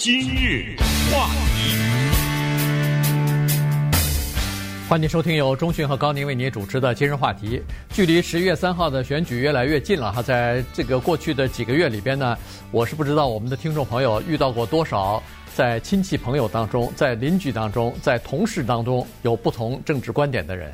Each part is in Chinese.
今日话题，欢迎收听由中讯和高宁为您主持的今日话题。距离十一月三号的选举越来越近了哈，在这个过去的几个月里边呢，我是不知道我们的听众朋友遇到过多少在亲戚朋友当中、在邻居当中、在同事当中有不同政治观点的人。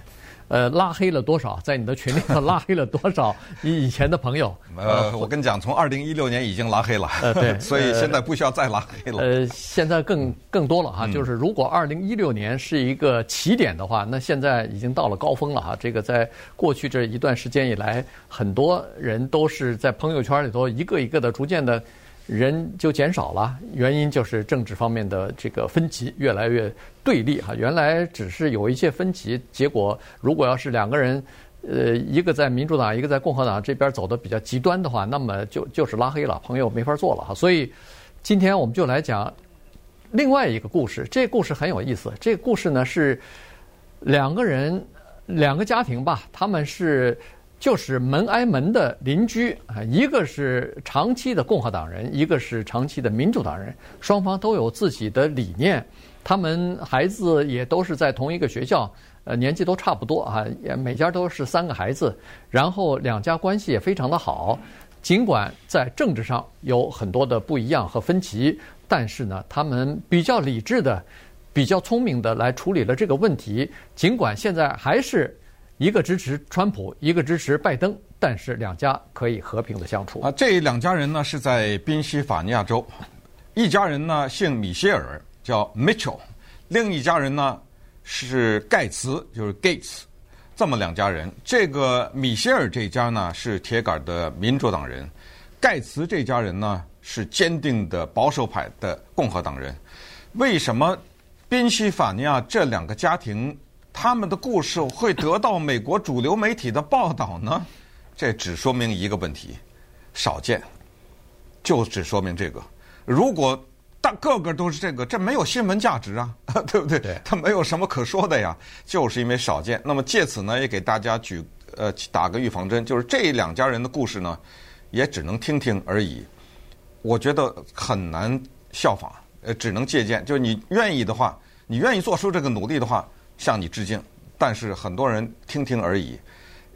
呃，拉黑了多少？在你的群里头拉黑了多少 你以前的朋友？呃，我跟你讲，从二零一六年已经拉黑了。呃，对，所以现在不需要再拉黑了。呃，现在更更多了哈，就是如果二零一六年是一个起点的话，那现在已经到了高峰了哈。这个在过去这一段时间以来，很多人都是在朋友圈里头一个一个的逐渐的。人就减少了，原因就是政治方面的这个分歧越来越对立哈。原来只是有一些分歧，结果如果要是两个人，呃，一个在民主党，一个在共和党这边走的比较极端的话，那么就就是拉黑了，朋友没法做了哈。所以今天我们就来讲另外一个故事，这个故事很有意思。这个故事呢是两个人，两个家庭吧，他们是。就是门挨门的邻居啊，一个是长期的共和党人，一个是长期的民主党人，双方都有自己的理念，他们孩子也都是在同一个学校，呃，年纪都差不多啊，也每家都是三个孩子，然后两家关系也非常的好，尽管在政治上有很多的不一样和分歧，但是呢，他们比较理智的、比较聪明的来处理了这个问题，尽管现在还是。一个支持川普，一个支持拜登，但是两家可以和平的相处。啊，这两家人呢是在宾夕法尼亚州，一家人呢姓米歇尔，叫 Mitchell，另一家人呢是盖茨，就是 Gates，这么两家人。这个米歇尔这家呢是铁杆的民主党人，盖茨这家人呢是坚定的保守派的共和党人。为什么宾夕法尼亚这两个家庭？他们的故事会得到美国主流媒体的报道呢？这只说明一个问题：少见。就只说明这个。如果大个个都是这个，这没有新闻价值啊，对不对？对。他没有什么可说的呀，就是因为少见。那么借此呢，也给大家举呃打个预防针，就是这两家人的故事呢，也只能听听而已。我觉得很难效仿，呃，只能借鉴。就是你愿意的话，你愿意做出这个努力的话。向你致敬，但是很多人听听而已，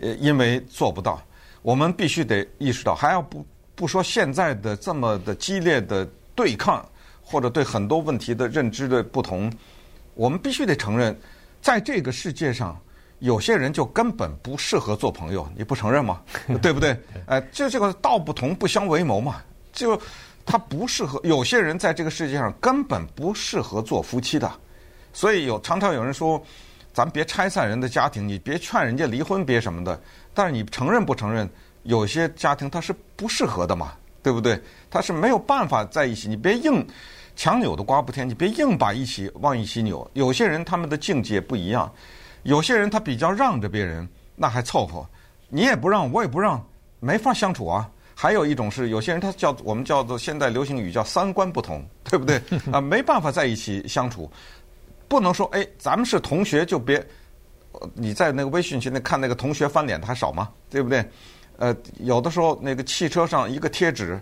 呃，因为做不到。我们必须得意识到，还要不不说现在的这么的激烈的对抗，或者对很多问题的认知的不同，我们必须得承认，在这个世界上，有些人就根本不适合做朋友，你不承认吗？对不对？哎，就这个道不同不相为谋嘛，就他不适合。有些人在这个世界上根本不适合做夫妻的。所以有常常有人说，咱别拆散人的家庭，你别劝人家离婚，别什么的。但是你承认不承认，有些家庭它是不适合的嘛，对不对？他是没有办法在一起。你别硬强扭的瓜不甜，你别硬把一起往一起扭。有些人他们的境界不一样，有些人他比较让着别人，那还凑合。你也不让，我也不让，没法相处啊。还有一种是，有些人他叫我们叫做现在流行语叫三观不同，对不对？啊，没办法在一起相处。不能说哎，咱们是同学就别，你在那个微信群里看那个同学翻脸的还少吗？对不对？呃，有的时候那个汽车上一个贴纸，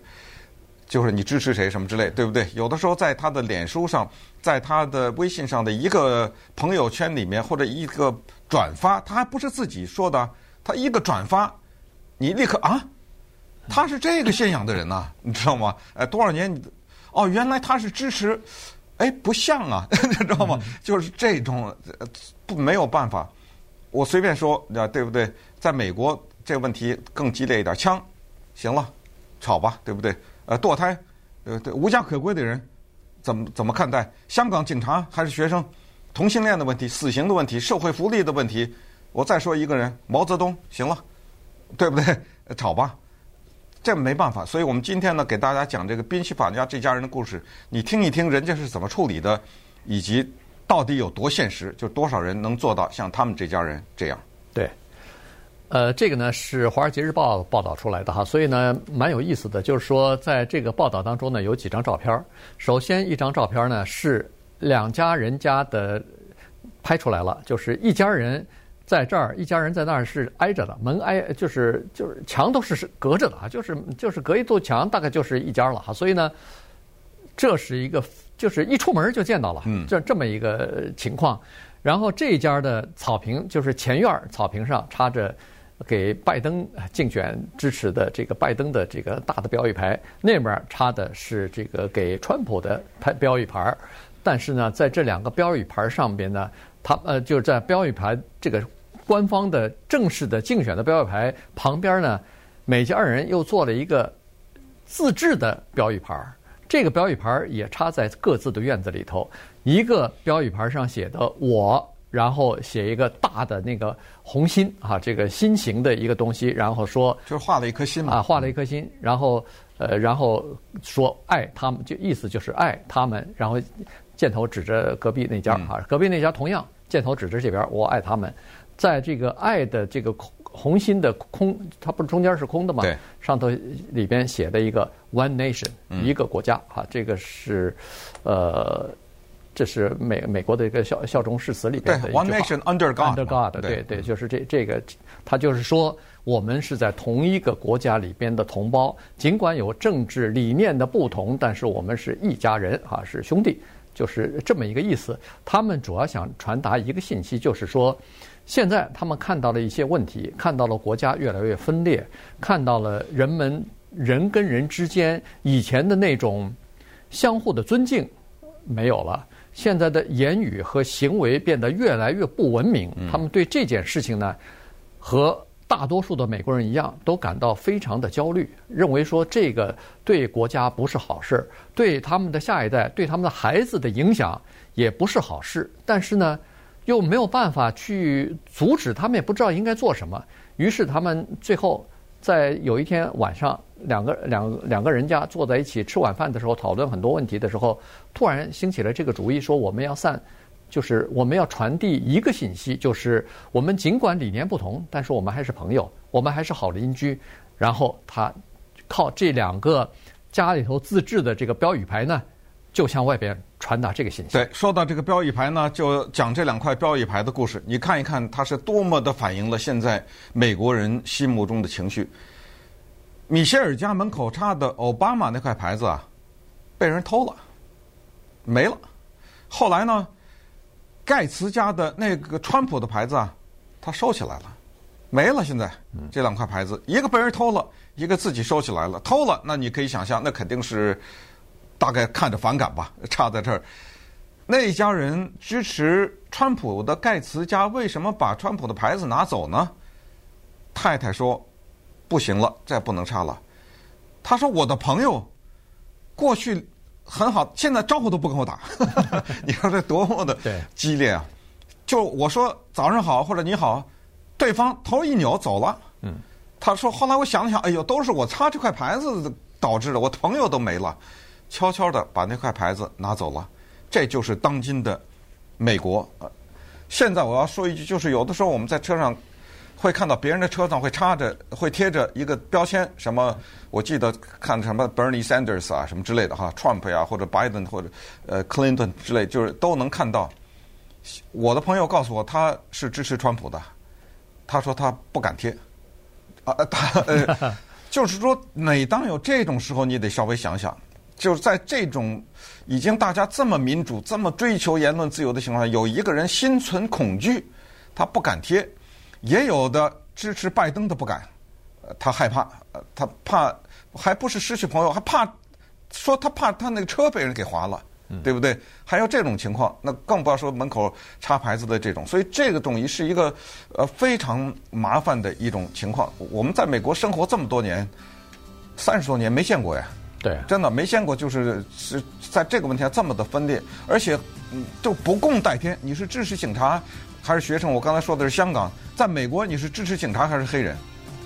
就是你支持谁什么之类，对不对？有的时候在他的脸书上，在他的微信上的一个朋友圈里面或者一个转发，他还不是自己说的，他一个转发，你立刻啊，他是这个信仰的人呐、你知道吗？哎，多少年哦，原来他是支持。哎，不像啊，你知道吗？就是这种不没有办法。我随便说，对不对？在美国这个问题更激烈一点，枪行了，吵吧，对不对？呃，堕胎，呃，对，无家可归的人怎么怎么看待？香港警察还是学生？同性恋的问题、死刑的问题、社会福利的问题。我再说一个人，毛泽东，行了，对不对？吵吧。这没办法，所以我们今天呢，给大家讲这个宾夕法尼亚这家人的故事，你听一听人家是怎么处理的，以及到底有多现实，就多少人能做到像他们这家人这样。对，呃，这个呢是《华尔街日报》报道出来的哈，所以呢蛮有意思的，就是说在这个报道当中呢有几张照片。首先一张照片呢是两家人家的拍出来了，就是一家人。在这儿，一家人在那儿是挨着的，门挨就是就是墙都是是隔着的啊，就是就是隔一堵墙，大概就是一家了哈。所以呢，这是一个就是一出门就见到了，这这么一个情况。然后这一家的草坪就是前院草坪上插着给拜登竞选支持的这个拜登的这个大的标语牌，那边插的是这个给川普的牌标语牌。但是呢，在这两个标语牌上边呢，他呃就是在标语牌这个官方的正式的竞选的标语牌旁边呢，每家人又做了一个自制的标语牌。这个标语牌也插在各自的院子里头，一个标语牌上写的“我”，然后写一个大的那个红心啊，这个心形的一个东西，然后说就是画了一颗心嘛，啊，画了一颗心，然后呃，然后说爱他们，就意思就是爱他们，然后箭头指着隔壁那家啊，隔壁那家同样箭头指着这边，我爱他们，在这个爱的这个空。红心的空，它不是中间是空的吗？对，上头里边写的一个 “One Nation”，一个国家哈，这个是，呃，这是美美国的一个效效忠誓词里边的 “One Nation under God”。under God，对对，就是这这个，他就是说，我们是在同一个国家里边的同胞，尽管有政治理念的不同，但是我们是一家人啊，是兄弟，就是这么一个意思。他们主要想传达一个信息，就是说。现在他们看到了一些问题，看到了国家越来越分裂，看到了人们人跟人之间以前的那种相互的尊敬没有了。现在的言语和行为变得越来越不文明。他们对这件事情呢，和大多数的美国人一样，都感到非常的焦虑，认为说这个对国家不是好事，对他们的下一代、对他们的孩子的影响也不是好事。但是呢，又没有办法去阻止，他们也不知道应该做什么。于是他们最后在有一天晚上，两个两两个人家坐在一起吃晚饭的时候，讨论很多问题的时候，突然兴起了这个主意，说我们要散，就是我们要传递一个信息，就是我们尽管理念不同，但是我们还是朋友，我们还是好邻居。然后他靠这两个家里头自制的这个标语牌呢，就向外边传达这个信息。对，说到这个标语牌呢，就讲这两块标语牌的故事。你看一看，它是多么的反映了现在美国人心目中的情绪。米歇尔家门口插的奥巴马那块牌子啊，被人偷了，没了。后来呢，盖茨家的那个川普的牌子啊，他收起来了，没了。现在这两块牌子，一个被人偷了，一个自己收起来了。偷了，那你可以想象，那肯定是。大概看着反感吧，差在这儿。那一家人支持川普的盖茨家为什么把川普的牌子拿走呢？太太说：“不行了，再不能差了。”他说：“我的朋友过去很好，现在招呼都不跟我打。” 你说这多么的激烈啊！就我说早上好或者你好，对方头一扭走了。嗯，他说后来我想了想，哎呦，都是我擦这块牌子导致的，我朋友都没了。悄悄地把那块牌子拿走了，这就是当今的美国。现在我要说一句，就是有的时候我们在车上会看到别人的车上会插着、会贴着一个标签，什么我记得看什么 Bernie Sanders 啊什么之类的哈，Trump 呀或者 Biden 或者呃 Clinton 之类，就是都能看到。我的朋友告诉我他是支持川普的，他说他不敢贴啊，他呃 就是说每当有这种时候，你得稍微想想。就是在这种已经大家这么民主、这么追求言论自由的情况下，有一个人心存恐惧，他不敢贴；也有的支持拜登的不敢，他害怕，他怕还不是失去朋友，还怕说他怕他那个车被人给划了，对不对？还有这种情况，那更不要说门口插牌子的这种。所以这个东西是一个呃非常麻烦的一种情况。我们在美国生活这么多年，三十多年没见过呀。对，真的没见过，就是是在这个问题上这么的分裂，而且嗯，就不共戴天。你是支持警察还是学生？我刚才说的是香港，在美国你是支持警察还是黑人？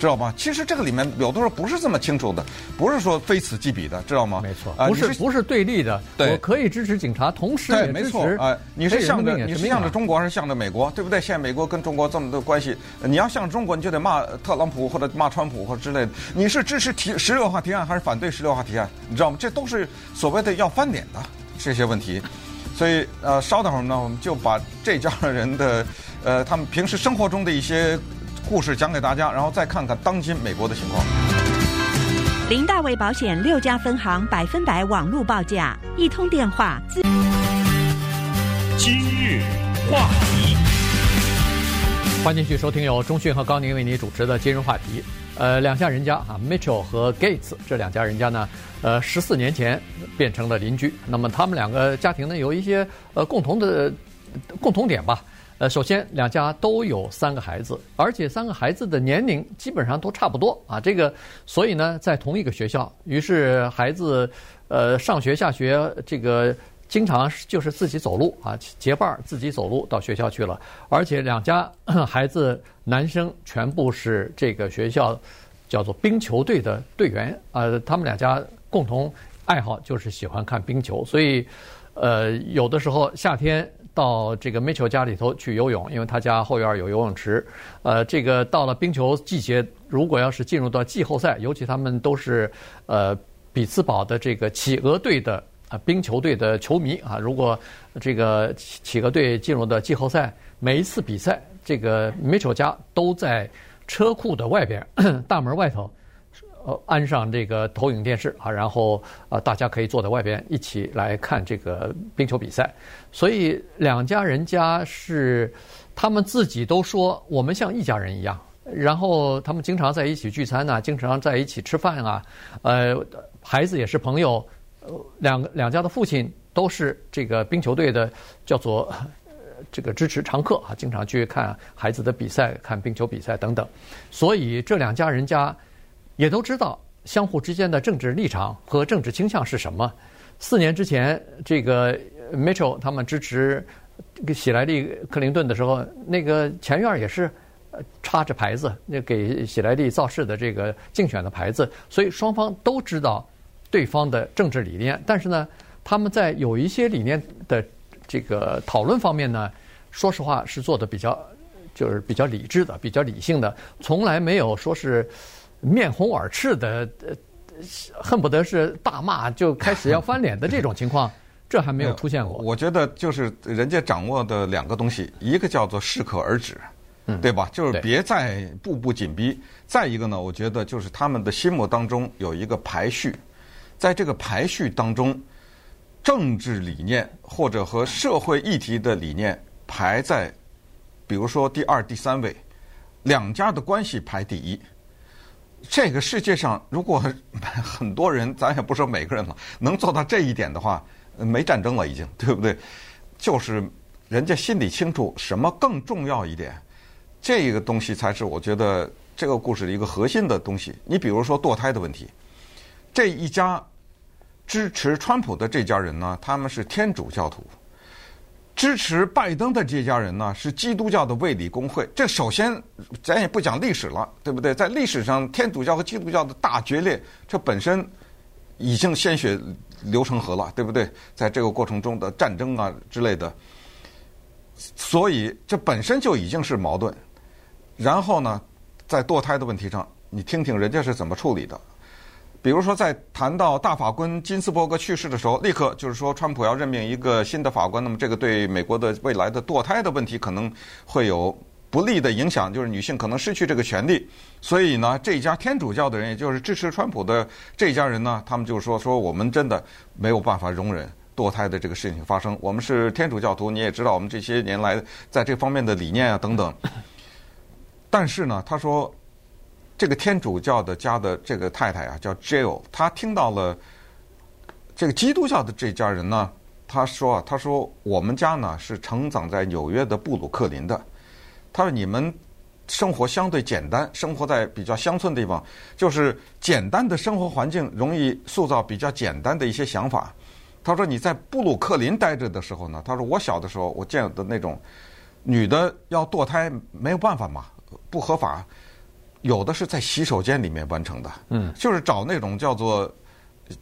知道吗？其实这个里面有的时候不是这么清楚的，不是说非此即彼的，知道吗？没错，不是不是对立的。对，我可以支持警察，同时也支持。哎，你是向着你是向着中国还是向着美国？对不对？现在美国跟中国这么多关系，你要向中国，你就得骂特朗普或者骂川普或者之类的。你是支持提十六号提案还是反对十六号提案？你知道吗？这都是所谓的要翻脸的这些问题。所以呃，稍等会儿呢，我们就把这家人的呃，他们平时生活中的一些。故事讲给大家，然后再看看当今美国的情况。林大卫保险六家分行百分百网络报价，一通电话。今日话题，欢迎继续收听由中讯和高宁为您主持的今日话题。呃，两家人家啊，Mitchell 和 Gates 这两家人家呢，呃，十四年前变成了邻居。那么他们两个家庭呢，有一些呃共同的共同点吧。呃，首先两家都有三个孩子，而且三个孩子的年龄基本上都差不多啊。这个，所以呢，在同一个学校，于是孩子呃上学下学，这个经常就是自己走路啊，结伴自己走路到学校去了。而且两家 孩子男生全部是这个学校叫做冰球队的队员啊，呃，他们两家共同爱好就是喜欢看冰球，所以呃有的时候夏天。到这个 Mitchell 家里头去游泳，因为他家后院有游泳池。呃，这个到了冰球季节，如果要是进入到季后赛，尤其他们都是呃比茨堡的这个企鹅队的啊冰球队的球迷啊，如果这个企鹅队进入到季后赛，每一次比赛，这个 Mitchell 家都在车库的外边 大门外头。呃，安上这个投影电视啊，然后啊，大家可以坐在外边一起来看这个冰球比赛。所以两家人家是他们自己都说我们像一家人一样。然后他们经常在一起聚餐呐，经常在一起吃饭啊。呃，孩子也是朋友。两两家的父亲都是这个冰球队的，叫做这个支持常客啊，经常去看孩子的比赛，看冰球比赛等等。所以这两家人家。也都知道相互之间的政治立场和政治倾向是什么。四年之前，这个 Mitchell 他们支持喜来利克林顿的时候，那个前院也是插着牌子，那给喜来利造势的这个竞选的牌子。所以双方都知道对方的政治理念，但是呢，他们在有一些理念的这个讨论方面呢，说实话是做的比较就是比较理智的、比较理性的，从来没有说是。面红耳赤的，呃，恨不得是大骂就开始要翻脸的这种情况，这还没有出现过。我觉得就是人家掌握的两个东西，一个叫做适可而止，嗯，对吧？就是别再步步紧逼。再一个呢，我觉得就是他们的心目当中有一个排序，在这个排序当中，政治理念或者和社会议题的理念排在，比如说第二、第三位，两家的关系排第一。这个世界上，如果很多人，咱也不说每个人了，能做到这一点的话，没战争了，已经，对不对？就是人家心里清楚什么更重要一点，这个东西才是我觉得这个故事的一个核心的东西。你比如说堕胎的问题，这一家支持川普的这家人呢，他们是天主教徒。支持拜登的这家人呢，是基督教的卫理公会。这首先，咱也不讲历史了，对不对？在历史上，天主教和基督教的大决裂，这本身已经鲜血流成河了，对不对？在这个过程中的战争啊之类的，所以这本身就已经是矛盾。然后呢，在堕胎的问题上，你听听人家是怎么处理的。比如说，在谈到大法官金斯伯格去世的时候，立刻就是说，川普要任命一个新的法官，那么这个对美国的未来的堕胎的问题可能会有不利的影响，就是女性可能失去这个权利。所以呢，这一家天主教的人，也就是支持川普的这一家人呢，他们就说说我们真的没有办法容忍堕胎的这个事情发生。我们是天主教徒，你也知道我们这些年来在这方面的理念啊等等。但是呢，他说。这个天主教的家的这个太太啊，叫 Jill，她听到了这个基督教的这家人呢，她说啊，她说我们家呢是成长在纽约的布鲁克林的，她说你们生活相对简单，生活在比较乡村的地方，就是简单的生活环境容易塑造比较简单的一些想法。她说你在布鲁克林待着的时候呢，她说我小的时候我见的那种女的要堕胎没有办法嘛，不合法。有的是在洗手间里面完成的，嗯，就是找那种叫做，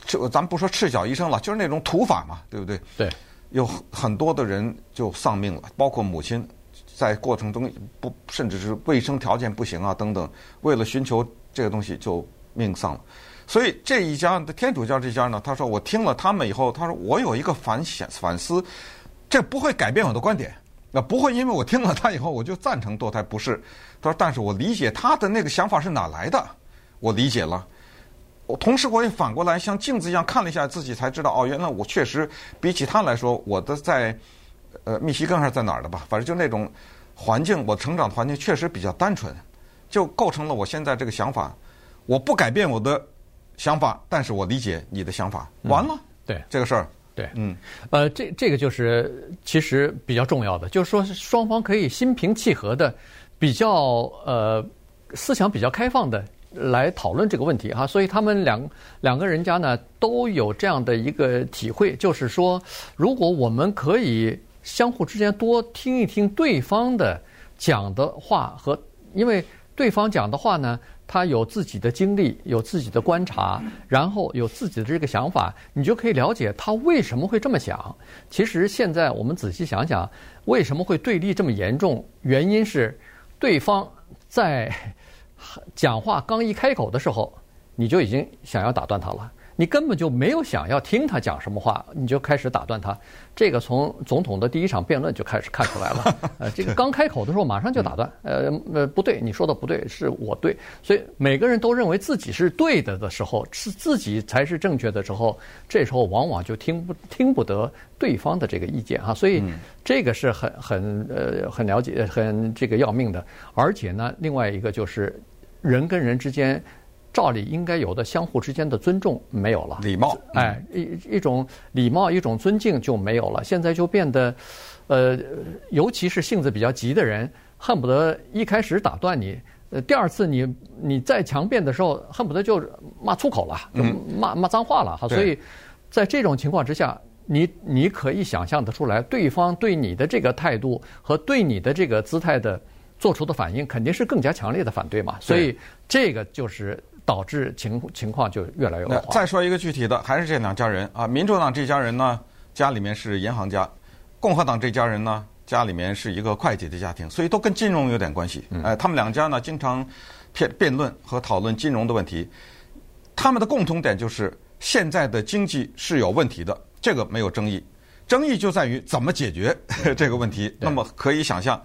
就咱们不说赤脚医生了，就是那种土法嘛，对不对？对，有很多的人就丧命了，包括母亲，在过程中不甚至是卫生条件不行啊等等，为了寻求这个东西就命丧了。所以这一家的天主教这家呢，他说我听了他们以后，他说我有一个反想反思，这不会改变我的观点。那不会，因为我听了他以后，我就赞成堕胎，不是？他说，但是我理解他的那个想法是哪来的，我理解了。我同时我也反过来像镜子一样看了一下自己，才知道哦，原来我确实比起他来说，我的在呃密西根还是在哪儿的吧，反正就那种环境，我成长的环境确实比较单纯，就构成了我现在这个想法。我不改变我的想法，但是我理解你的想法。完了，嗯、对这个事儿，对，嗯，呃，这这个就是其实比较重要的，就是说双方可以心平气和的，比较呃思想比较开放的。来讨论这个问题哈，所以他们两两个人家呢都有这样的一个体会，就是说，如果我们可以相互之间多听一听对方的讲的话和，因为对方讲的话呢，他有自己的经历，有自己的观察，然后有自己的这个想法，你就可以了解他为什么会这么想。其实现在我们仔细想想，为什么会对立这么严重？原因是对方在。讲话刚一开口的时候，你就已经想要打断他了。你根本就没有想要听他讲什么话，你就开始打断他。这个从总统的第一场辩论就开始看出来了。呃，这个刚开口的时候马上就打断。呃呃，不对，你说的不对，是我对。所以每个人都认为自己是对的的时候，是自己才是正确的时候，这时候往往就听不听不得对方的这个意见哈。所以这个是很很呃很了解很这个要命的。而且呢，另外一个就是人跟人之间。照理应该有的相互之间的尊重没有了，礼貌，哎，一一种礼貌，一种尊敬就没有了。现在就变得，呃，尤其是性子比较急的人，恨不得一开始打断你，呃，第二次你你再强辩的时候，恨不得就骂粗口了，就骂骂脏话了哈。所以，在这种情况之下，你你可以想象得出来，对方对你的这个态度和对你的这个姿态的做出的反应，肯定是更加强烈的反对嘛。所以，这个就是。导致情情况就越来越恶化。再说一个具体的，还是这两家人啊。民主党这家人呢，家里面是银行家；共和党这家人呢，家里面是一个会计的家庭，所以都跟金融有点关系。哎，他们两家呢，经常辩辩论和讨论金融的问题。他们的共同点就是现在的经济是有问题的，这个没有争议。争议就在于怎么解决 这个问题。那么可以想象。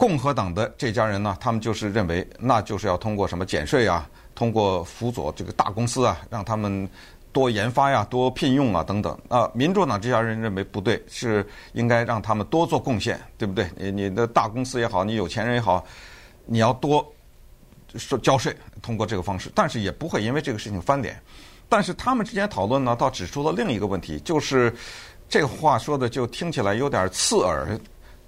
共和党的这家人呢，他们就是认为，那就是要通过什么减税啊，通过辅佐这个大公司啊，让他们多研发呀、多聘用啊等等。啊，民主党这家人认为不对，是应该让他们多做贡献，对不对？你你的大公司也好，你有钱人也好，你要多说交税，通过这个方式，但是也不会因为这个事情翻脸。但是他们之间讨论呢，倒指出了另一个问题，就是这个话说的就听起来有点刺耳。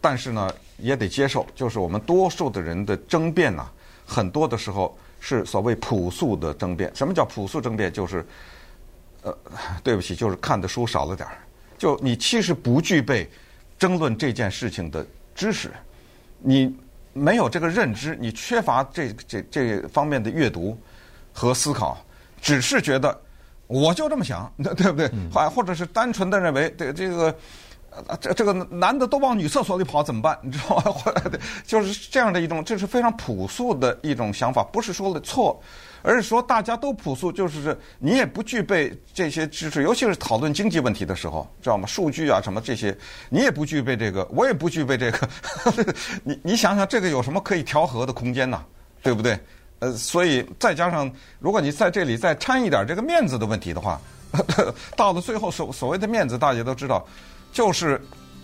但是呢，也得接受，就是我们多数的人的争辩呢，很多的时候是所谓朴素的争辩。什么叫朴素争辩？就是，呃，对不起，就是看的书少了点儿。就你其实不具备争论这件事情的知识，你没有这个认知，你缺乏这这这方面的阅读和思考，只是觉得我就这么想，对不对？或或者是单纯的认为对这个。啊，这这个男的都往女厕所里跑怎么办？你知道吗？就是这样的一种，这是非常朴素的一种想法，不是说的错，而是说大家都朴素，就是你也不具备这些知识，尤其是讨论经济问题的时候，知道吗？数据啊什么这些，你也不具备这个，我也不具备这个。你你想想，这个有什么可以调和的空间呢？对不对？呃，所以再加上，如果你在这里再掺一点这个面子的问题的话，到了最后所所谓的面子，大家都知道。就是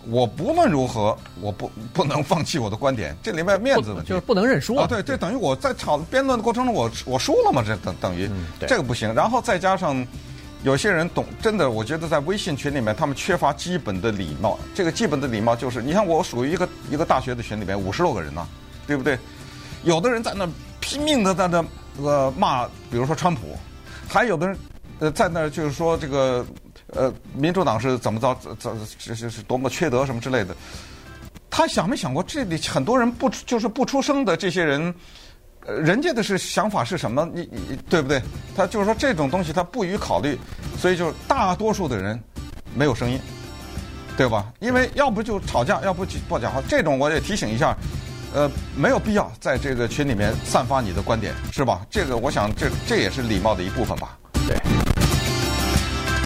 我不论如何，我不不能放弃我的观点，这里面面子问题就是不能认输啊！对，这等于我在吵辩论的过程中，我我输了嘛？这等等于、嗯、这个不行。然后再加上有些人懂，真的，我觉得在微信群里面，他们缺乏基本的礼貌。这个基本的礼貌就是，你看我属于一个一个大学的群里面五十多个人呢、啊，对不对？有的人在那拼命的在那呃骂，比如说川普，还有的人呃在那就是说这个。呃，民主党是怎么着？怎这是是多么缺德什么之类的？他想没想过，这里很多人不就是不出声的这些人，呃，人家的是想法是什么？你你对不对？他就是说这种东西他不予考虑，所以就大多数的人没有声音，对吧？因为要不就吵架，要不就不讲话。这种我也提醒一下，呃，没有必要在这个群里面散发你的观点，是吧？这个我想这这也是礼貌的一部分吧。对。